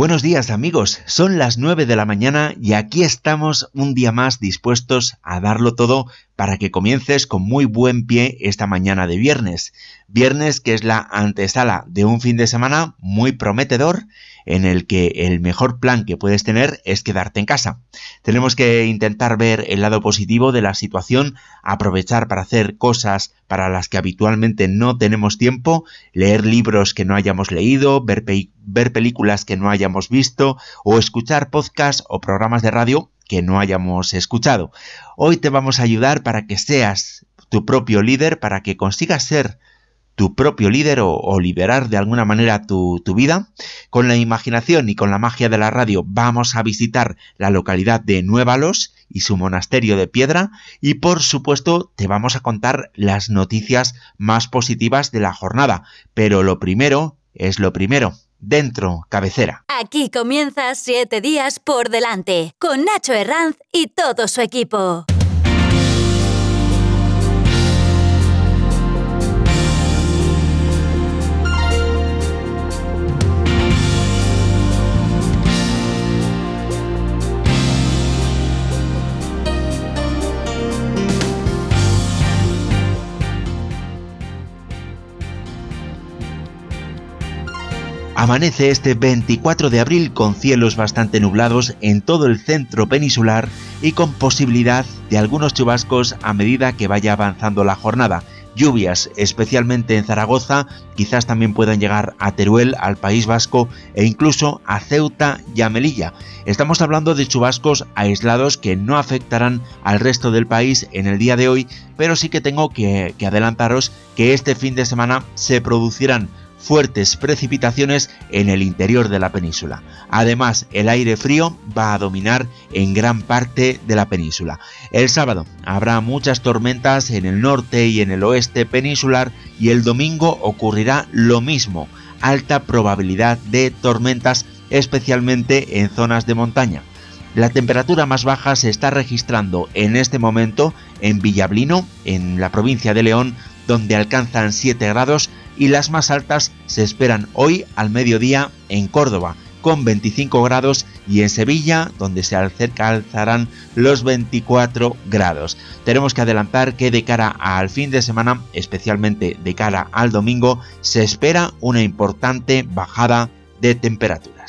Buenos días amigos, son las 9 de la mañana y aquí estamos un día más dispuestos a darlo todo para que comiences con muy buen pie esta mañana de viernes. Viernes que es la antesala de un fin de semana muy prometedor en el que el mejor plan que puedes tener es quedarte en casa. Tenemos que intentar ver el lado positivo de la situación, aprovechar para hacer cosas para las que habitualmente no tenemos tiempo, leer libros que no hayamos leído, ver, películas que no hayamos visto o escuchar podcasts o programas de radio que no hayamos escuchado. Hoy te vamos a ayudar para que seas tu propio líder, para que consigas ser tu propio líder o, liberar de alguna manera tu, tu, vida. Con la imaginación y con la magia de la radio vamos a visitar la localidad de Nuevalos y su monasterio de piedra y por supuesto te vamos a contar las noticias más positivas de la jornada. Pero lo primero es lo primero. Dentro, cabecera. Aquí comienza Siete días por delante con Nacho Herranz y todo su equipo. Amanece este 24 de abril con cielos bastante nublados en todo el centro peninsular y con posibilidad de algunos chubascos a medida que vaya avanzando la jornada. Lluvias, especialmente en Zaragoza, quizás también puedan llegar a Teruel, al País Vasco e incluso a Ceuta y a Melilla. Estamos hablando de chubascos aislados que no afectarán al resto del país en el día de hoy, pero sí que tengo que, que adelantaros que este fin de semana se producirán fuertes precipitaciones en el interior de la península. Además, el aire frío va a dominar en gran parte de la península. El sábado habrá muchas tormentas en el norte y en el oeste peninsular y el domingo ocurrirá lo mismo, alta probabilidad de tormentas especialmente en zonas de montaña. La temperatura más baja se está registrando en este momento en Villablino, en la provincia de León, donde alcanzan 7 grados y las más altas se esperan hoy al mediodía en Córdoba con 25 grados y en Sevilla donde se alcanzarán los 24 grados. Tenemos que adelantar que de cara al fin de semana, especialmente de cara al domingo, se espera una importante bajada de temperaturas.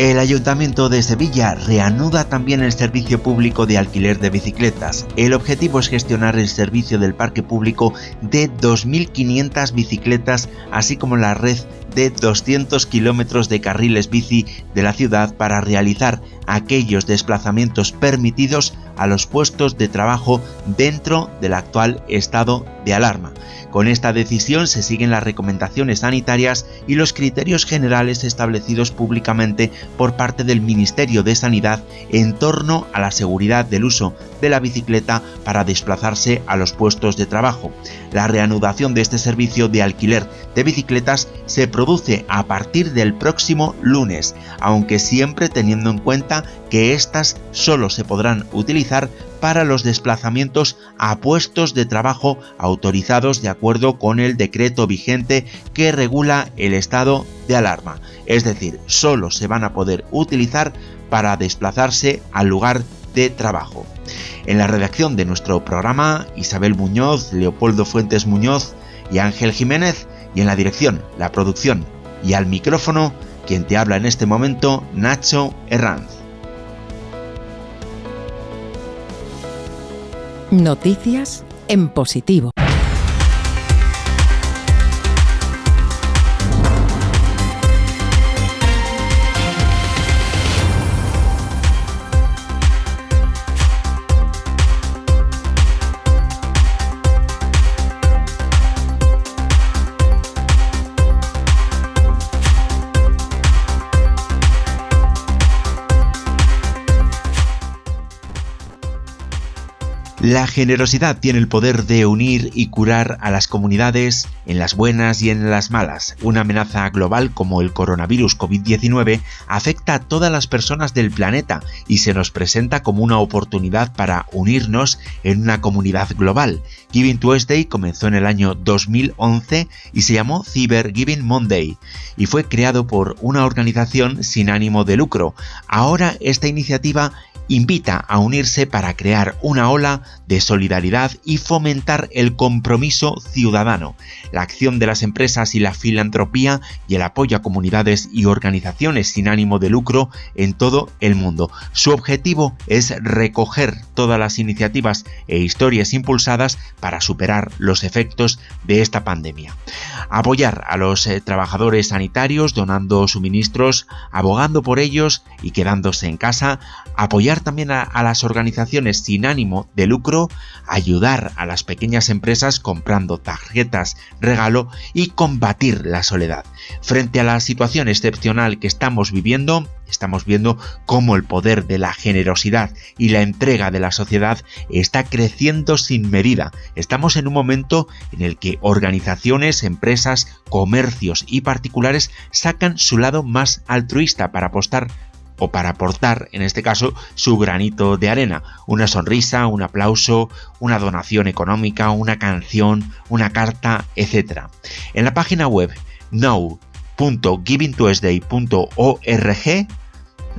El Ayuntamiento de Sevilla reanuda también el servicio público de alquiler de bicicletas. El objetivo es gestionar el servicio del parque público de 2.500 bicicletas, así como la red de 200 kilómetros de carriles bici de la ciudad para realizar aquellos desplazamientos permitidos a los puestos de trabajo dentro del actual estado de alarma. Con esta decisión se siguen las recomendaciones sanitarias y los criterios generales establecidos públicamente por parte del Ministerio de Sanidad en torno a la seguridad del uso de la bicicleta para desplazarse a los puestos de trabajo. La reanudación de este servicio de alquiler de bicicletas se produce a partir del próximo lunes, aunque siempre teniendo en cuenta que éstas solo se podrán utilizar para los desplazamientos a puestos de trabajo autorizados de acuerdo con el decreto vigente que regula el estado de alarma. Es decir, solo se van a poder utilizar para desplazarse al lugar de trabajo. En la redacción de nuestro programa, Isabel Muñoz, Leopoldo Fuentes Muñoz y Ángel Jiménez, y en la dirección, la producción y al micrófono, quien te habla en este momento, Nacho Herranz. Noticias en positivo. La generosidad tiene el poder de unir y curar a las comunidades en las buenas y en las malas. Una amenaza global como el coronavirus COVID-19 afecta a todas las personas del planeta y se nos presenta como una oportunidad para unirnos en una comunidad global. Giving Tuesday comenzó en el año 2011 y se llamó Cyber Giving Monday y fue creado por una organización sin ánimo de lucro. Ahora esta iniciativa invita a unirse para crear una ola de solidaridad y fomentar el compromiso ciudadano, la acción de las empresas y la filantropía y el apoyo a comunidades y organizaciones sin ánimo de lucro en todo el mundo. Su objetivo es recoger todas las iniciativas e historias impulsadas para superar los efectos de esta pandemia. Apoyar a los eh, trabajadores sanitarios donando suministros, abogando por ellos y quedándose en casa, apoyar también a, las organizaciones sin ánimo de lucro, ayudar a las pequeñas empresas comprando tarjetas regalo y combatir la soledad. Frente a la situación excepcional que estamos viviendo, estamos viendo cómo el poder de la generosidad y la entrega de la sociedad está creciendo sin medida. Estamos en un momento en el que organizaciones, empresas, comercios y particulares sacan su lado más altruista para apostar o para aportar, en este caso, su granito de arena, una sonrisa, un aplauso, una donación económica, una canción, una carta, etc. En la página web no.givingtuesday.org,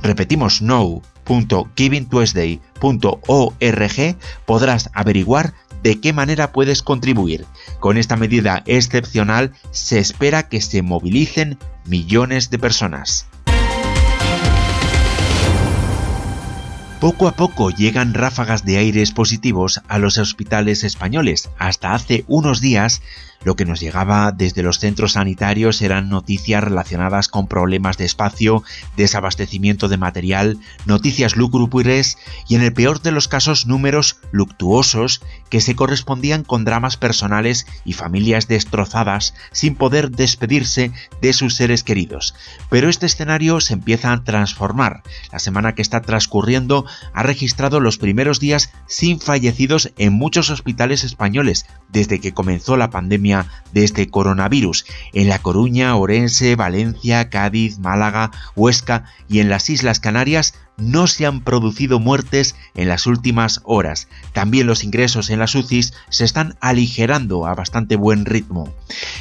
repetimos no.givingtuesday.org, podrás averiguar de qué manera puedes contribuir. Con esta medida excepcional se espera que se movilicen millones de personas. Poco a poco llegan ráfagas de aires positivos a los hospitales españoles. Hasta hace unos días lo que nos llegaba desde los centros sanitarios eran noticias relacionadas con problemas de espacio, desabastecimiento de material, noticias lúgubres y en el peor de los casos números luctuosos que se correspondían con dramas personales y familias destrozadas sin poder despedirse de sus seres queridos. Pero este escenario se empieza a transformar. La semana que está transcurriendo ha registrado los primeros días sin fallecidos en muchos hospitales españoles desde que comenzó la pandemia de este coronavirus. En La Coruña, Orense, Valencia, Cádiz, Málaga, Huesca y en las Islas Canarias no se han producido muertes en las últimas horas. También los ingresos en las UCIs se están aligerando a bastante buen ritmo.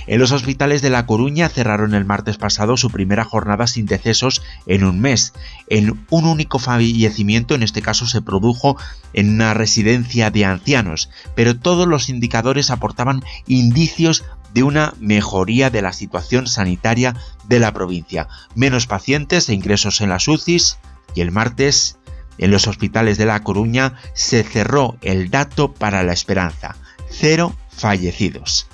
En los hospitales de La Coruña cerraron el martes pasado su primera jornada sin decesos en un mes. En un único fallecimiento, en este caso, se produjo en una residencia de ancianos, pero todos los indicadores aportaban indicios de una mejoría de la situación sanitaria de la provincia. Menos pacientes e ingresos en las UCIs, y el martes en los hospitales de La Coruña se cerró el dato para la esperanza, cero fallecidos.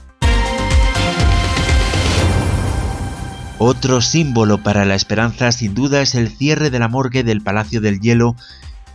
Otro símbolo para la esperanza sin duda es el cierre de la morgue del Palacio del Hielo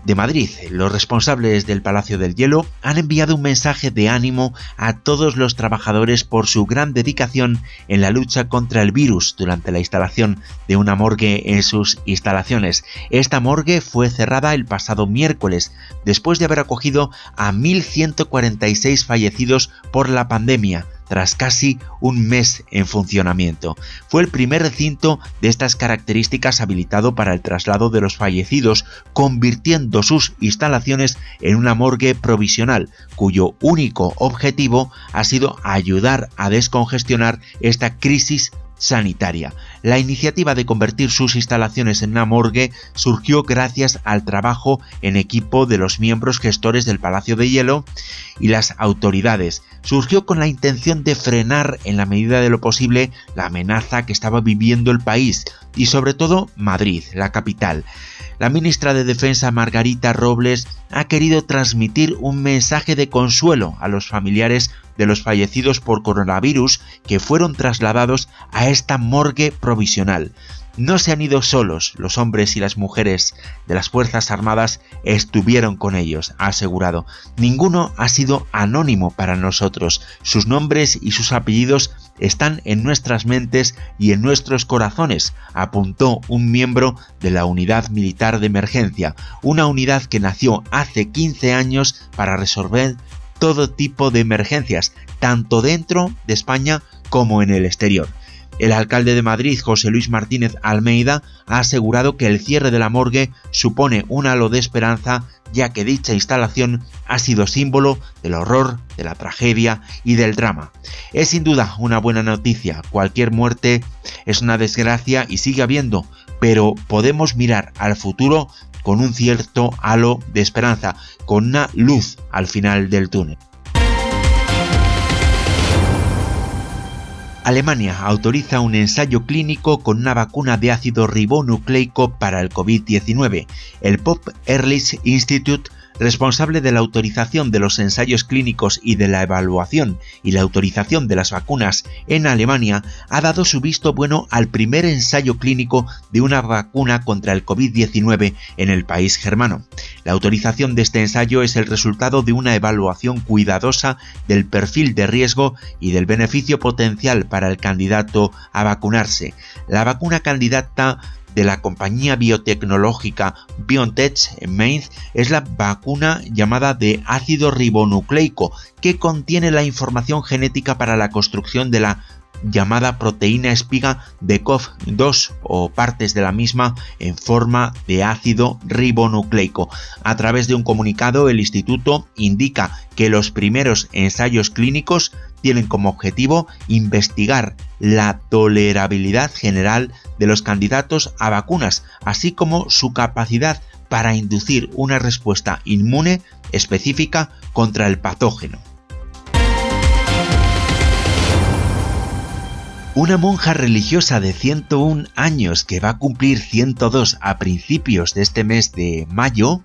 de Madrid, los responsables del Palacio del Hielo han enviado un mensaje de ánimo a todos los trabajadores por su gran dedicación en la lucha contra el virus durante la instalación de una morgue en sus instalaciones. Esta morgue fue cerrada el pasado miércoles, después de haber acogido a 1.146 fallecidos por la pandemia, tras casi un mes en funcionamiento. Fue el primer recinto de estas características habilitado para el traslado de los fallecidos, convirtiendo sus instalaciones en una morgue provisional, cuyo único objetivo ha sido ayudar a descongestionar esta crisis sanitaria. La iniciativa de convertir sus instalaciones en una morgue surgió gracias al trabajo en equipo de los miembros gestores del Palacio de Hielo y las autoridades. Surgió con la intención de frenar en la medida de lo posible la amenaza que estaba viviendo el país y sobre todo Madrid, la capital. La ministra de Defensa Margarita Robles ha querido transmitir un mensaje de consuelo a los familiares de los fallecidos por coronavirus que fueron trasladados a esta morgue provisional. No se han ido solos, los hombres y las mujeres de las Fuerzas Armadas estuvieron con ellos, ha asegurado. Ninguno ha sido anónimo para nosotros, sus nombres y sus apellidos están en nuestras mentes y en nuestros corazones, apuntó un miembro de la Unidad Militar de Emergencia, una unidad que nació hace 15 años para resolver todo tipo de emergencias, tanto dentro de España como en el exterior. El alcalde de Madrid, José Luis Martínez Almeida, ha asegurado que el cierre de la morgue supone un halo de esperanza ya que dicha instalación ha sido símbolo del horror, de la tragedia y del drama. Es sin duda una buena noticia, cualquier muerte es una desgracia y sigue habiendo, pero podemos mirar al futuro con un cierto halo de esperanza, con una luz al final del túnel. Alemania autoriza un ensayo clínico con una vacuna de ácido ribonucleico para el COVID-19. El Pop Ehrlich Institute responsable de la autorización de los ensayos clínicos y de la evaluación y la autorización de las vacunas en Alemania, ha dado su visto bueno al primer ensayo clínico de una vacuna contra el COVID-19 en el país germano. La autorización de este ensayo es el resultado de una evaluación cuidadosa del perfil de riesgo y del beneficio potencial para el candidato a vacunarse. La vacuna candidata de la compañía biotecnológica BioNTech en Mainz es la vacuna llamada de ácido ribonucleico que contiene la información genética para la construcción de la llamada proteína espiga de COV2 o partes de la misma en forma de ácido ribonucleico. A través de un comunicado, el instituto indica que los primeros ensayos clínicos tienen como objetivo investigar la tolerabilidad general de los candidatos a vacunas, así como su capacidad para inducir una respuesta inmune específica contra el patógeno. Una monja religiosa de 101 años que va a cumplir 102 a principios de este mes de mayo,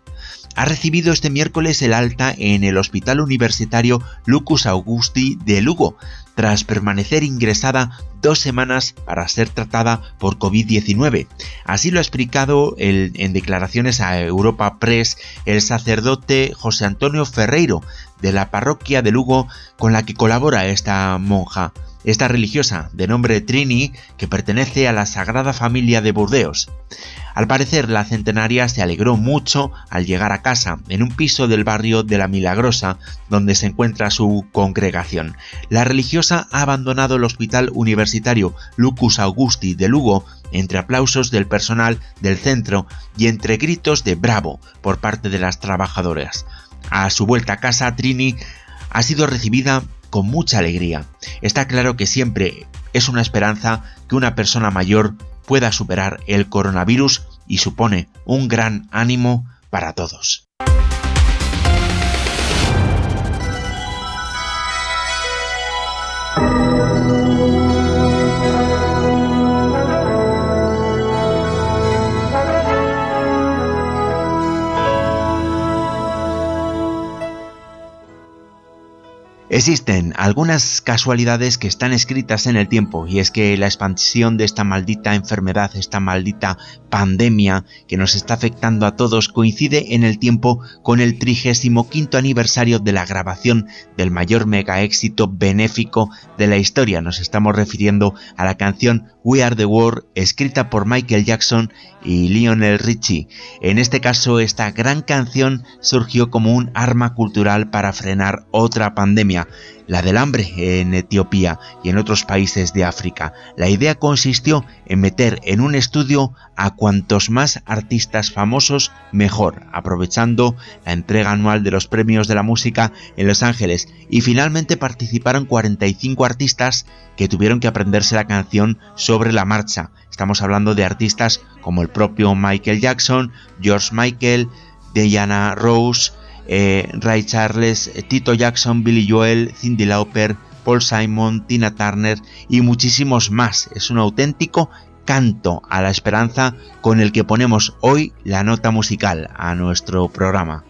ha recibido este miércoles el alta en el Hospital Universitario Lucus Augusti de Lugo, tras permanecer ingresada dos semanas para ser tratada por COVID-19. Así lo ha explicado en declaraciones a Europa Press el sacerdote José Antonio Ferreiro de la parroquia de Lugo con la que colabora esta monja esta religiosa de nombre Trini que pertenece a la Sagrada Familia de Burdeos. Al parecer, la centenaria se alegró mucho al llegar a casa, en un piso del barrio de La Milagrosa, donde se encuentra su congregación. La religiosa ha abandonado el hospital universitario Lucus Augusti de Lugo entre aplausos del personal del centro y entre gritos de bravo por parte de las trabajadoras. A su vuelta a casa, Trini ha sido recibida con mucha alegría. Está claro que siempre es una esperanza que una persona mayor pueda superar el coronavirus y supone un gran ánimo para todos. Existen algunas casualidades que están escritas en el tiempo y es que la expansión de esta maldita enfermedad, esta maldita pandemia que nos está afectando a todos coincide en el tiempo con el 35 aniversario de la grabación del mayor mega éxito benéfico de la historia. Nos estamos refiriendo a la canción We Are the World escrita por Michael Jackson y Lionel Richie. En este caso esta gran canción surgió como un arma cultural para frenar otra pandemia la del hambre en Etiopía y en otros países de África. La idea consistió en meter en un estudio a cuantos más artistas famosos mejor, aprovechando la entrega anual de los premios de la música en Los Ángeles y finalmente participaron 45 artistas que tuvieron que aprenderse la canción sobre la marcha. Estamos hablando de artistas como el propio Michael Jackson, George Michael, Diana Rose, eh, Ray Charles, eh, Tito Jackson, Billy Joel, Cindy Lauper, Paul Simon, Tina Turner y muchísimos más. Es un auténtico canto a la esperanza con el que ponemos hoy la nota musical a nuestro programa.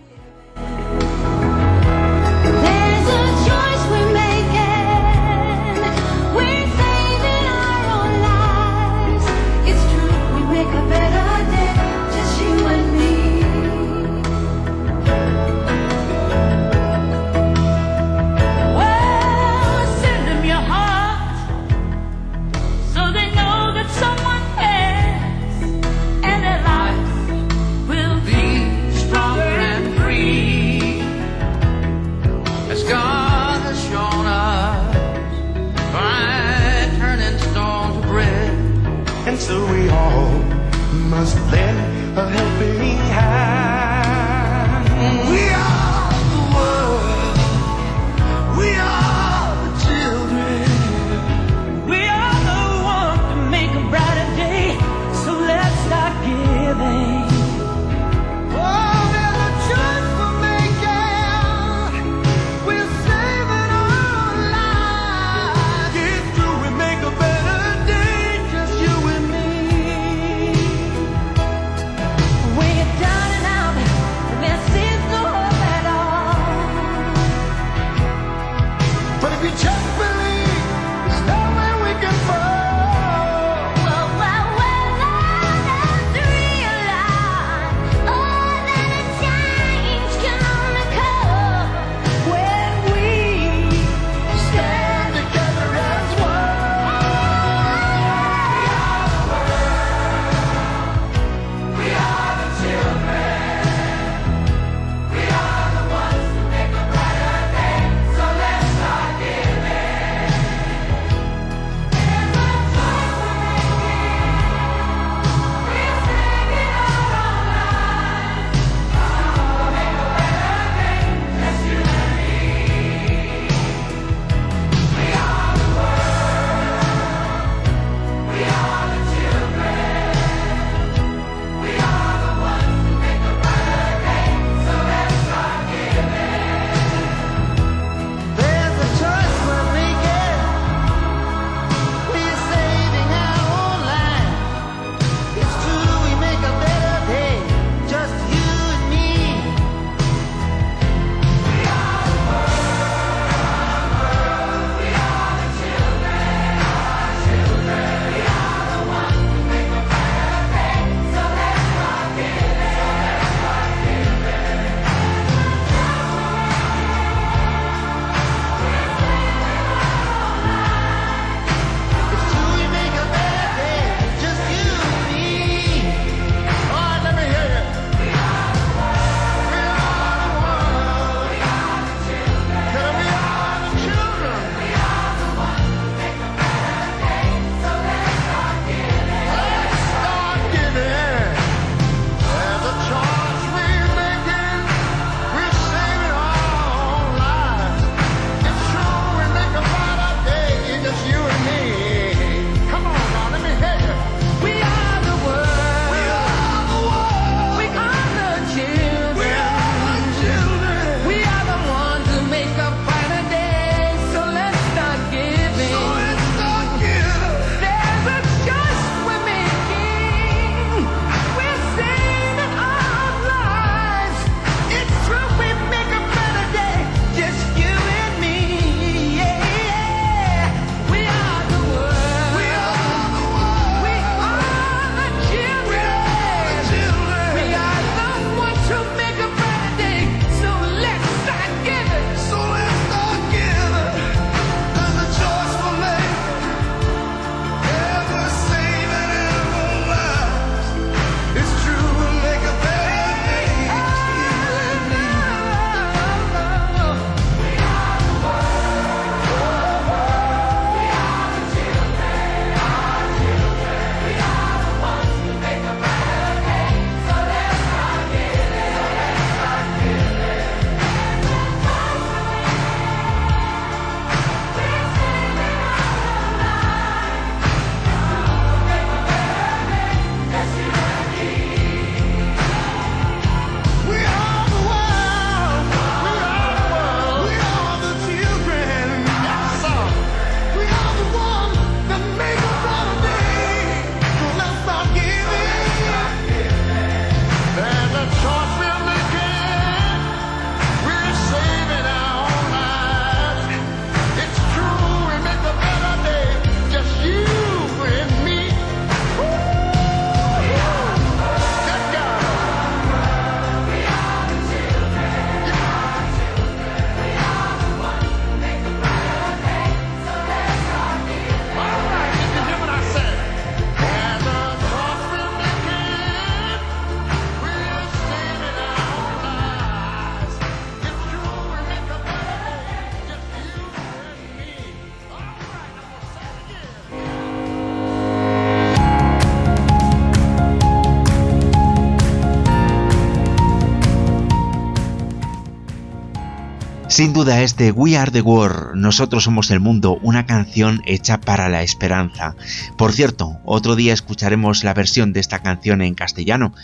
Sin duda este We Are the World, Nosotros somos el mundo, una canción hecha para la esperanza. Por cierto, otro día escucharemos la versión de esta canción en castellano.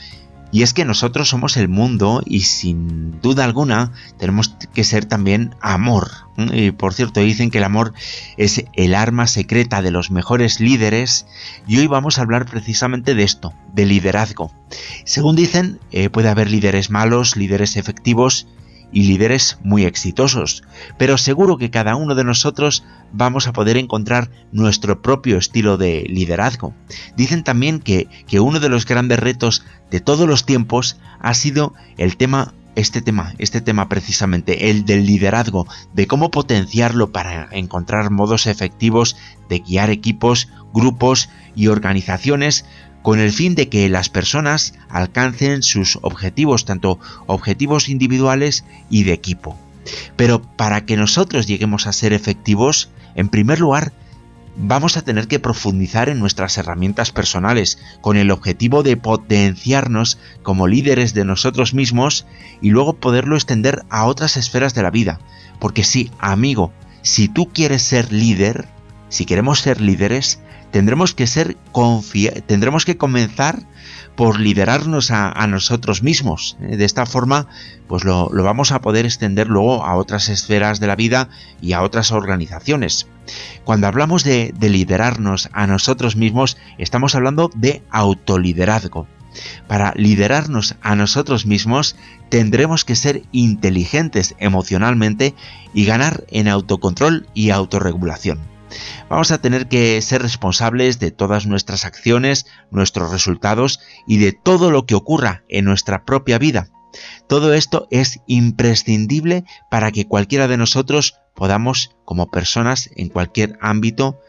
Y es que nosotros somos el mundo y sin duda alguna tenemos que ser también amor. Y por cierto, dicen que el amor es el arma secreta de los mejores líderes y hoy vamos a hablar precisamente de esto, de liderazgo. Según dicen, eh, puede haber líderes malos, líderes efectivos y líderes muy exitosos, pero seguro que cada uno de nosotros vamos a poder encontrar nuestro propio estilo de liderazgo. Dicen también que, que uno de los grandes retos de todos los tiempos ha sido el tema este tema, este tema precisamente, el del liderazgo, de cómo potenciarlo para encontrar modos efectivos de guiar equipos, grupos y organizaciones con el fin de que las personas alcancen sus objetivos, tanto objetivos individuales y de equipo. Pero para que nosotros lleguemos a ser efectivos, en primer lugar, vamos a tener que profundizar en nuestras herramientas personales con el objetivo de potenciarnos como líderes de nosotros mismos y luego poderlo extender a otras esferas de la vida. Porque sí, amigo, si tú quieres ser líder, si queremos ser líderes, tendremos que ser tendremos que comenzar por liderarnos a, nosotros mismos. ¿eh? De esta forma, pues lo, vamos a poder extender luego a otras esferas de la vida y a otras organizaciones. Cuando hablamos de, de liderarnos a nosotros mismos, estamos hablando de autoliderazgo. Para liderarnos a nosotros mismos tendremos que ser inteligentes emocionalmente y ganar en autocontrol y autorregulación. Vamos a tener que ser responsables de todas nuestras acciones, nuestros resultados y de todo lo que ocurra en nuestra propia vida. Todo esto es imprescindible para que cualquiera de nosotros podamos, como personas en cualquier ámbito,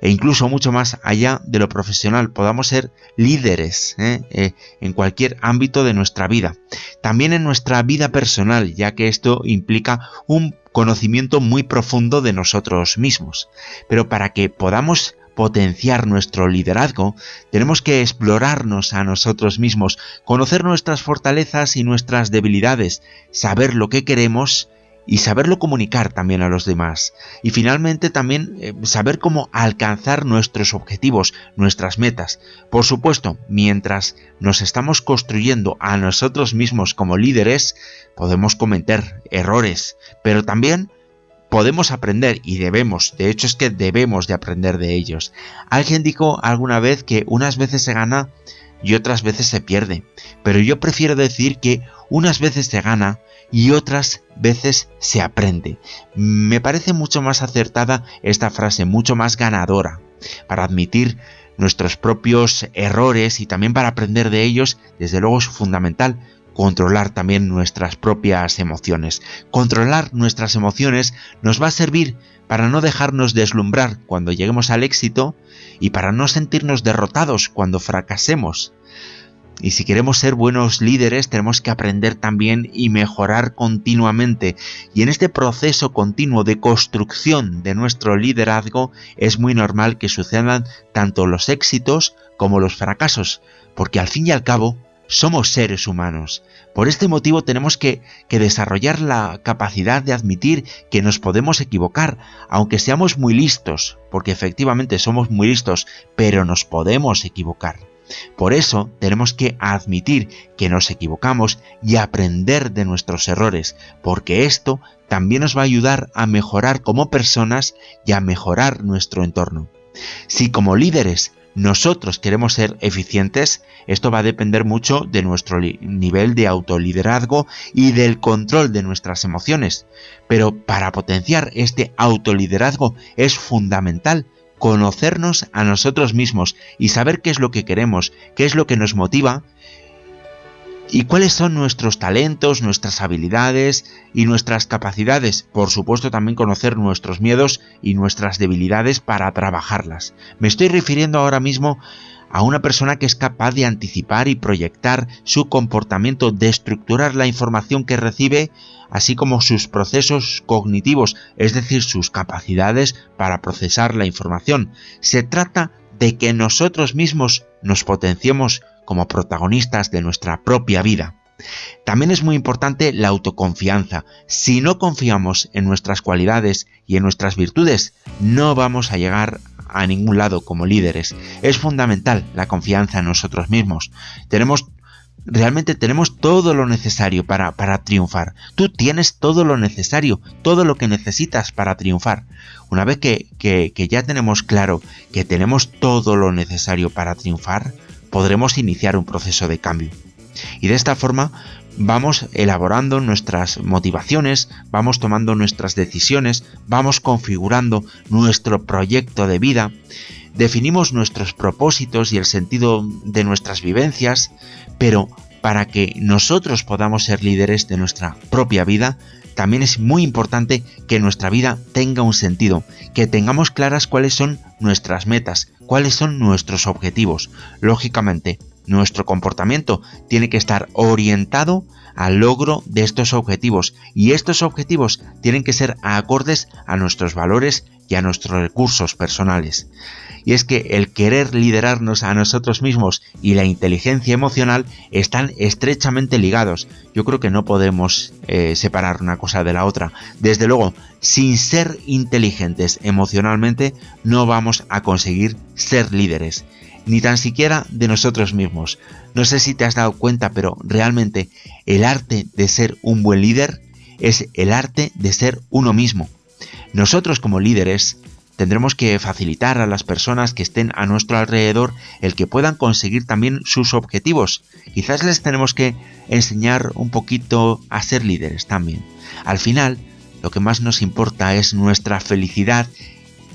e incluso mucho más allá de lo profesional, podamos ser líderes ¿eh? Eh, en cualquier ámbito de nuestra vida. También en nuestra vida personal, ya que esto implica un conocimiento muy profundo de nosotros mismos. Pero para que podamos potenciar nuestro liderazgo, tenemos que explorarnos a nosotros mismos, conocer nuestras fortalezas y nuestras debilidades, saber lo que queremos y saberlo comunicar también a los demás. Y finalmente también eh, saber cómo alcanzar nuestros objetivos, nuestras metas. Por supuesto, mientras nos estamos construyendo a nosotros mismos como líderes, podemos cometer errores, pero también podemos aprender y debemos, de hecho es que debemos de aprender de ellos. Alguien dijo alguna vez que unas veces se gana y otras veces se pierde, pero yo prefiero decir que unas veces se gana y otras veces se aprende. Me parece mucho más acertada esta frase, mucho más ganadora, para admitir nuestros propios errores y también para aprender de ellos, desde luego es fundamental controlar también nuestras propias emociones. Controlar nuestras emociones nos va a servir para no dejarnos deslumbrar cuando lleguemos al éxito y para no sentirnos derrotados cuando fracasemos. Y si queremos ser buenos líderes, tenemos que aprender también y mejorar continuamente. Y en este proceso continuo de construcción de nuestro liderazgo es muy normal que sucedan tanto los éxitos como los fracasos, porque al fin y al cabo somos seres humanos. Por este motivo tenemos que, desarrollar la capacidad de admitir que nos podemos equivocar, aunque seamos muy listos, porque efectivamente somos muy listos, pero nos podemos equivocar. Por eso tenemos que admitir que nos equivocamos y aprender de nuestros errores, porque esto también nos va a ayudar a mejorar como personas y a mejorar nuestro entorno. Si como líderes nosotros queremos ser eficientes, esto va a depender mucho de nuestro nivel de autoliderazgo y del control de nuestras emociones. Pero para potenciar este autoliderazgo es fundamental conocernos a nosotros mismos y saber qué es lo que queremos, qué es lo que nos motiva y cuáles son nuestros talentos, nuestras habilidades y nuestras capacidades. Por supuesto también conocer nuestros miedos y nuestras debilidades para trabajarlas. Me estoy refiriendo ahora mismo a una persona que es capaz de anticipar y proyectar su comportamiento, de estructurar la información que recibe, así como sus procesos cognitivos, es decir, sus capacidades para procesar la información. Se trata de que nosotros mismos nos potenciemos como protagonistas de nuestra propia vida. También es muy importante la autoconfianza. Si no confiamos en nuestras cualidades y en nuestras virtudes, no vamos a llegar a ningún lado como líderes. Es fundamental la confianza en nosotros mismos. Tenemos realmente tenemos todo lo necesario para, para, triunfar. Tú tienes todo lo necesario, todo lo que necesitas para triunfar. Una vez que, que, que, ya tenemos claro que tenemos todo lo necesario para triunfar, podremos iniciar un proceso de cambio. Y de esta forma vamos elaborando nuestras motivaciones, vamos tomando nuestras decisiones, vamos configurando nuestro proyecto de vida, definimos nuestros propósitos y el sentido de nuestras vivencias, pero para que nosotros podamos ser líderes de nuestra propia vida, también es muy importante que nuestra vida tenga un sentido, que tengamos claras cuáles son nuestras metas, cuáles son nuestros objetivos. Lógicamente, nuestro comportamiento tiene que estar orientado al logro de estos objetivos y estos objetivos tienen que ser acordes a nuestros valores y a nuestros recursos personales. Y es que el querer liderarnos a nosotros mismos y la inteligencia emocional están estrechamente ligados. Yo creo que no podemos eh, separar una cosa de la otra. Desde luego, sin ser inteligentes emocionalmente, no vamos a conseguir ser líderes ni tan siquiera de nosotros mismos. No sé si te has dado cuenta, pero realmente el arte de ser un buen líder es el arte de ser uno mismo. Nosotros como líderes tendremos que facilitar a las personas que estén a nuestro alrededor el que puedan conseguir también sus objetivos. Quizás les tenemos que enseñar un poquito a ser líderes también. Al final, lo que más nos importa es nuestra felicidad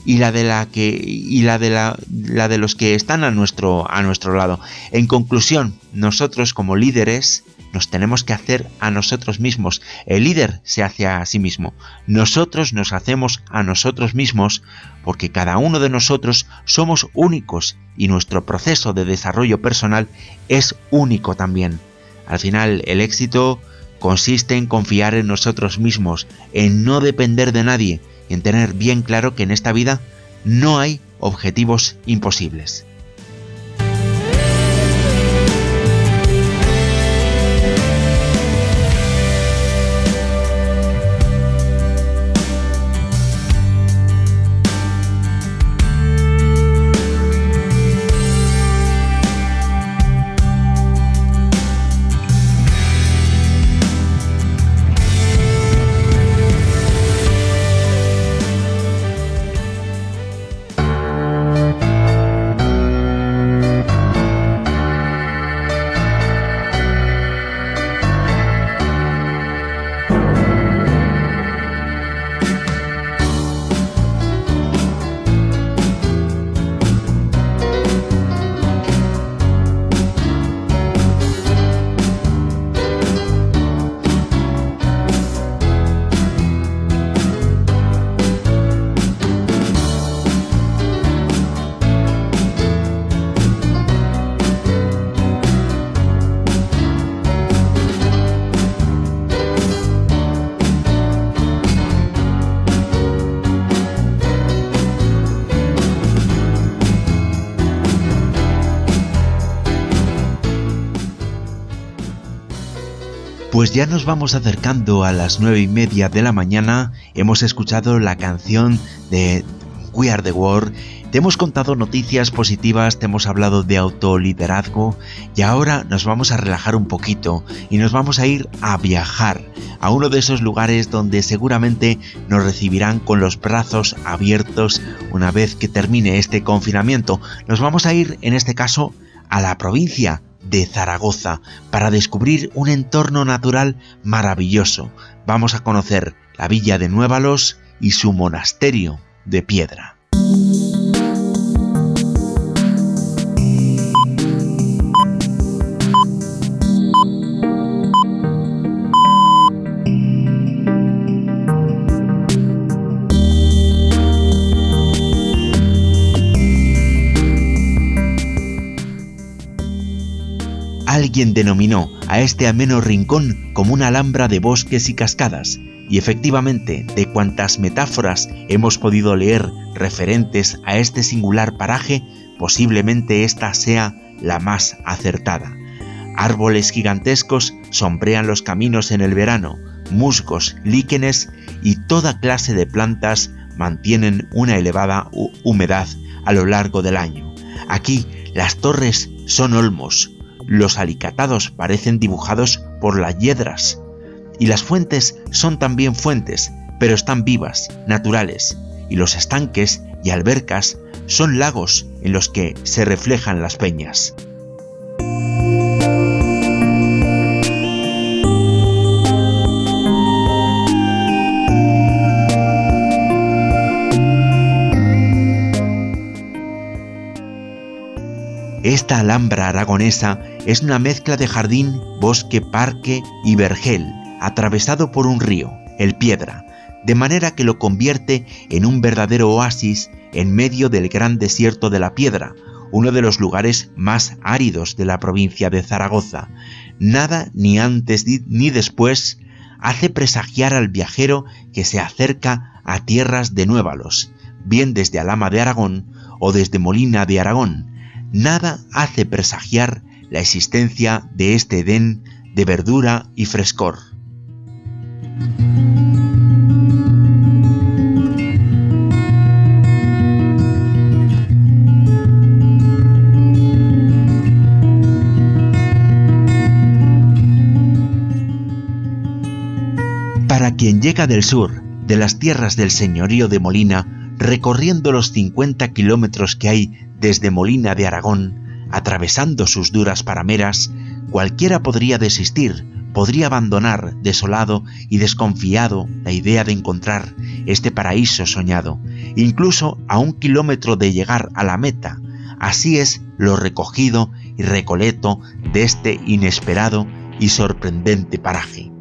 y la de la que y la de la, la de los que están a nuestro a nuestro lado. En conclusión, nosotros como líderes nos tenemos que hacer a nosotros mismos. El líder se hace a sí mismo. Nosotros nos hacemos a nosotros mismos porque cada uno de nosotros somos únicos y nuestro proceso de desarrollo personal es único también. Al final, el éxito consiste en confiar en nosotros mismos, en no depender de nadie, en tener bien claro que en esta vida no hay objetivos imposibles. Pues ya nos vamos acercando a las nueve y media de la mañana. Hemos escuchado la canción de We Are the World. Te hemos contado noticias positivas, te hemos hablado de autoliderazgo y ahora nos vamos a relajar un poquito y nos vamos a ir a viajar a uno de esos lugares donde seguramente nos recibirán con los brazos abiertos una vez que termine este confinamiento. Nos vamos a ir en este caso a la provincia de Zaragoza para descubrir un entorno natural maravilloso. Vamos a conocer la villa de Nuevalos y su monasterio de piedra. Alguien denominó a este ameno rincón como una alhambra de bosques y cascadas, y efectivamente, de cuantas metáforas hemos podido leer referentes a este singular paraje, posiblemente esta sea la más acertada. Árboles gigantescos sombrean los caminos en el verano, musgos, líquenes y toda clase de plantas mantienen una elevada humedad a lo largo del año. Aquí las torres son olmos, los alicatados parecen dibujados por las hiedras y las fuentes son también fuentes, pero están vivas, naturales, y los estanques y albercas son lagos en los que se reflejan las peñas. Esta alhambra aragonesa es una mezcla de jardín, bosque, parque y vergel, atravesado por un río, el Piedra, de manera que lo convierte en un verdadero oasis en medio del gran desierto de la Piedra, uno de los lugares más áridos de la provincia de Zaragoza. Nada ni antes ni después hace presagiar al viajero que se acerca a tierras de Nuévalos, bien desde Alama de Aragón o desde Molina de Aragón, nada hace presagiar la existencia de este Edén de verdura y frescor. Para quien llega del sur, de las tierras del señorío de Molina, recorriendo los 50 kilómetros que hay desde Molina de Aragón, atravesando sus duras parameras, cualquiera podría desistir, podría abandonar desolado y desconfiado la idea de encontrar este paraíso soñado, incluso a un kilómetro de llegar a la meta. Así es lo recogido y recoleto de este inesperado y sorprendente paraje.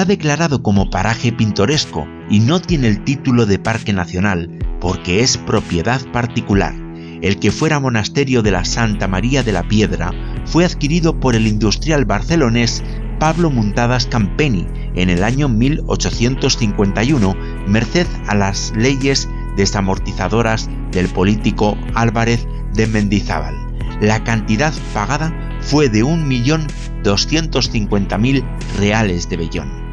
Está declarado como paraje pintoresco y no tiene el título de parque nacional porque es propiedad particular. El que fuera monasterio de la Santa María de la Piedra fue adquirido por el industrial barcelonés Pablo Muntadas Campeni en el año 1851, merced a las leyes desamortizadoras del político Álvarez de Mendizábal. La cantidad pagada fue de 1.250.000 reales de Bellón.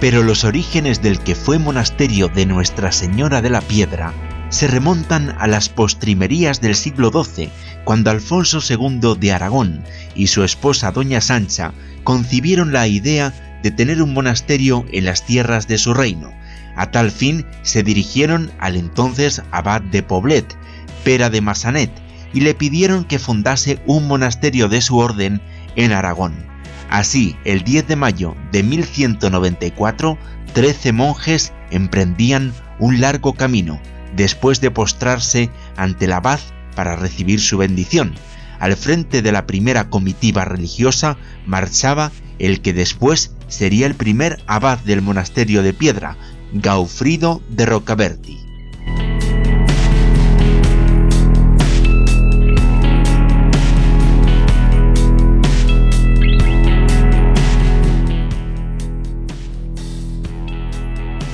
Pero los orígenes del que fue monasterio de Nuestra Señora de la Piedra se remontan a las postrimerías del siglo XII, cuando Alfonso II de Aragón y su esposa Doña Sancha concibieron la idea de tener un monasterio en las tierras de su reino. A tal fin se dirigieron al entonces abad de Poblet, Pera de Massanet, y le pidieron que fundase un monasterio de su orden en Aragón. Así, el 10 de mayo de 1194, 13 monjes emprendían un largo camino después de postrarse ante el abad para recibir su bendición. Al frente de la primera comitiva religiosa marchaba el que después sería el primer abad del monasterio de piedra, Gaufrido de Rocaberti.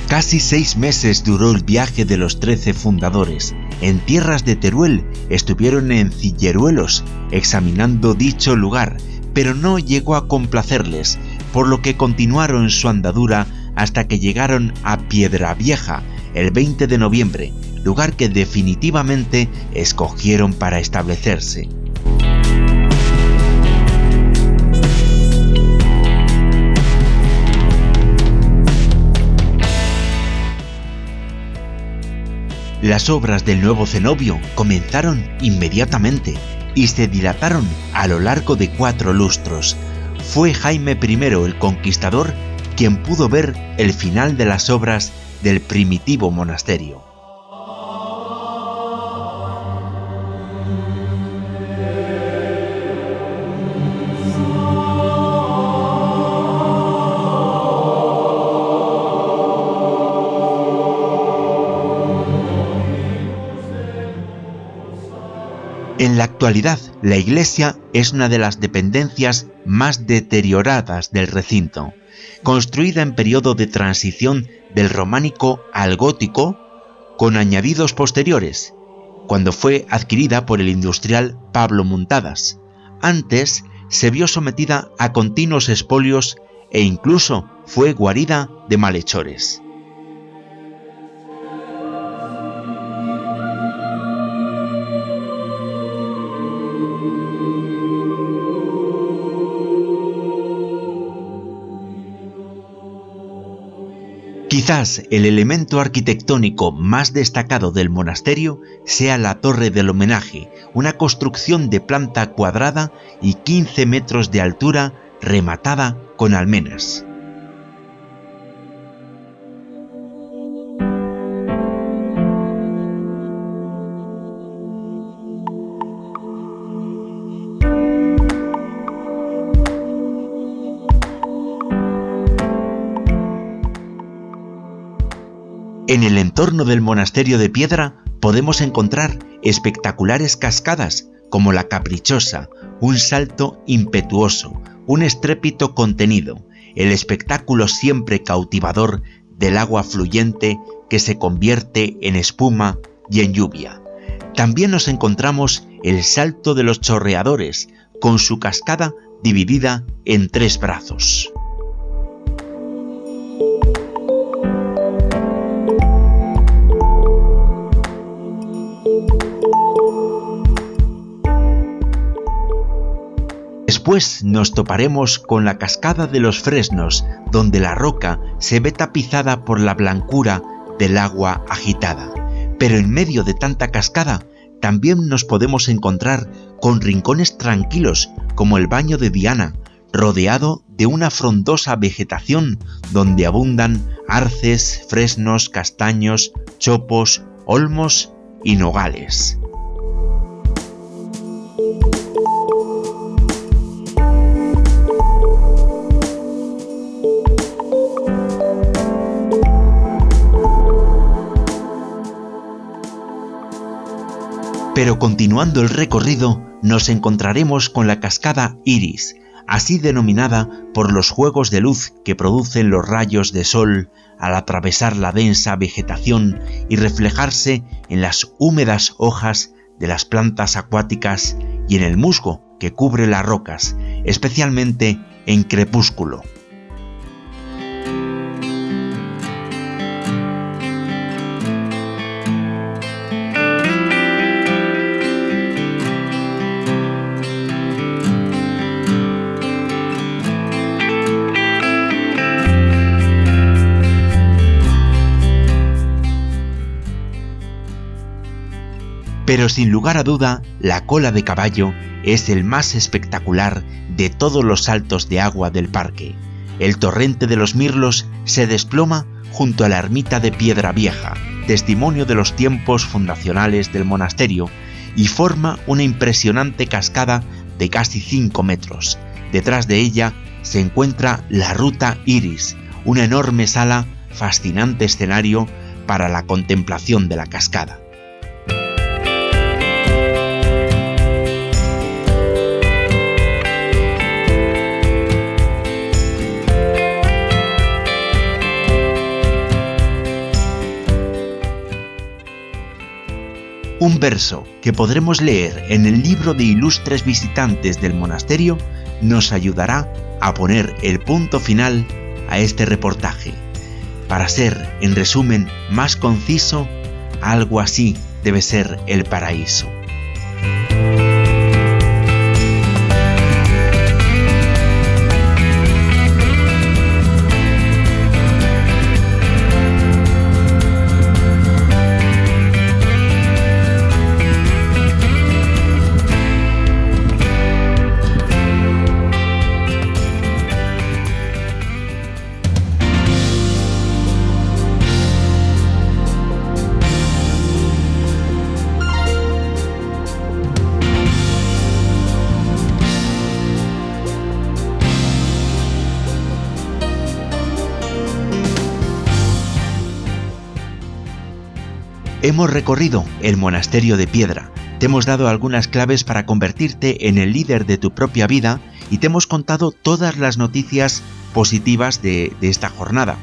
Casi seis meses duró el viaje de los trece fundadores. En tierras de Teruel estuvieron en Cilleruelos examinando dicho lugar, pero no llegó a complacerles, por lo que continuaron su andadura hasta que llegaron a Piedra Vieja el 20 de noviembre, lugar que definitivamente escogieron para establecerse. Las obras del nuevo cenobio comenzaron inmediatamente y se dilataron a lo largo de cuatro lustros. Fue Jaime I el Conquistador quien pudo ver el final de las obras del primitivo monasterio. En la actualidad, la iglesia es una de las dependencias más deterioradas del recinto, construida en periodo de transición del románico al gótico, con añadidos posteriores, cuando fue adquirida por el industrial Pablo Muntadas. Antes se vio sometida a continuos espolios e incluso fue guarida de malhechores. Quizás el elemento arquitectónico más destacado del monasterio sea la torre del homenaje, una construcción de planta cuadrada y 15 metros de altura rematada con almenas. En el entorno del monasterio de piedra podemos encontrar espectaculares cascadas como la caprichosa, un salto impetuoso, un estrépito contenido, el espectáculo siempre cautivador del agua fluyente que se convierte en espuma y en lluvia. También nos encontramos el salto de los chorreadores, con su cascada dividida en tres brazos. Después nos toparemos con la cascada de los fresnos, donde la roca se ve tapizada por la blancura del agua agitada. Pero en medio de tanta cascada, también nos podemos encontrar con rincones tranquilos como el baño de Diana, rodeado de una frondosa vegetación donde abundan arces, fresnos, castaños, chopos, olmos y nogales. Pero continuando el recorrido, nos encontraremos con la cascada Iris, así denominada por los juegos de luz que producen los rayos de sol al atravesar la densa vegetación y reflejarse en las húmedas hojas de las plantas acuáticas y en el musgo que cubre las rocas, especialmente en crepúsculo. Pero sin lugar a duda, la cola de caballo es el más espectacular de todos los saltos de agua del parque. El torrente de los Mirlos se desploma junto a la ermita de Piedra Vieja, testimonio de los tiempos fundacionales del monasterio, y forma una impresionante cascada de casi 5 metros. Detrás de ella se encuentra la Ruta Iris, una enorme sala, fascinante escenario para la contemplación de la cascada. Un verso que podremos leer en el libro de ilustres visitantes del monasterio nos ayudará a poner el punto final a este reportaje. Para ser, en resumen, más conciso, algo así debe ser el paraíso. Hemos recorrido el monasterio de piedra, te hemos dado algunas claves para convertirte en el líder de tu propia vida y te hemos contado todas las noticias positivas de, esta jornada.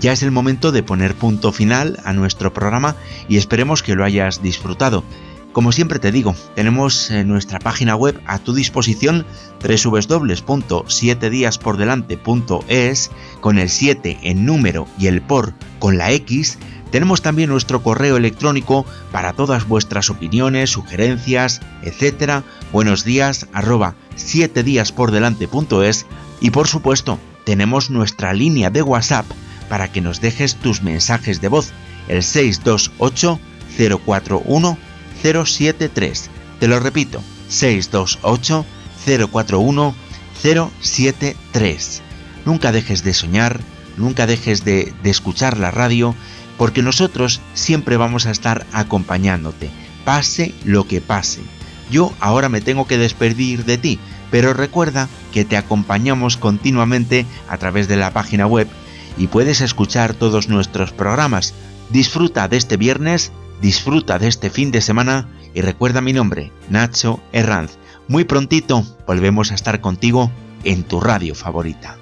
Ya es el momento de poner punto final a nuestro programa y esperemos que lo hayas disfrutado. Como siempre te digo, tenemos en nuestra página web a tu disposición www.7diaspordelante.es con el 7 en número y el por con la X tenemos también nuestro correo electrónico para todas vuestras opiniones, sugerencias, etc. Buenos días arroba 7 delante.es y por supuesto tenemos nuestra línea de WhatsApp para que nos dejes tus mensajes de voz, el 628 041 073. Te lo repito, 628 041 073. Nunca dejes de soñar, nunca dejes de, de escuchar la radio, porque nosotros siempre vamos a estar acompañándote, pase lo que pase. Yo ahora me tengo que despedir de ti, pero recuerda que te acompañamos continuamente a través de la página web y puedes escuchar todos nuestros programas. Disfruta de este viernes, disfruta de este fin de semana y recuerda mi nombre, Nacho Herranz. Muy prontito volvemos a estar contigo en tu radio favorita.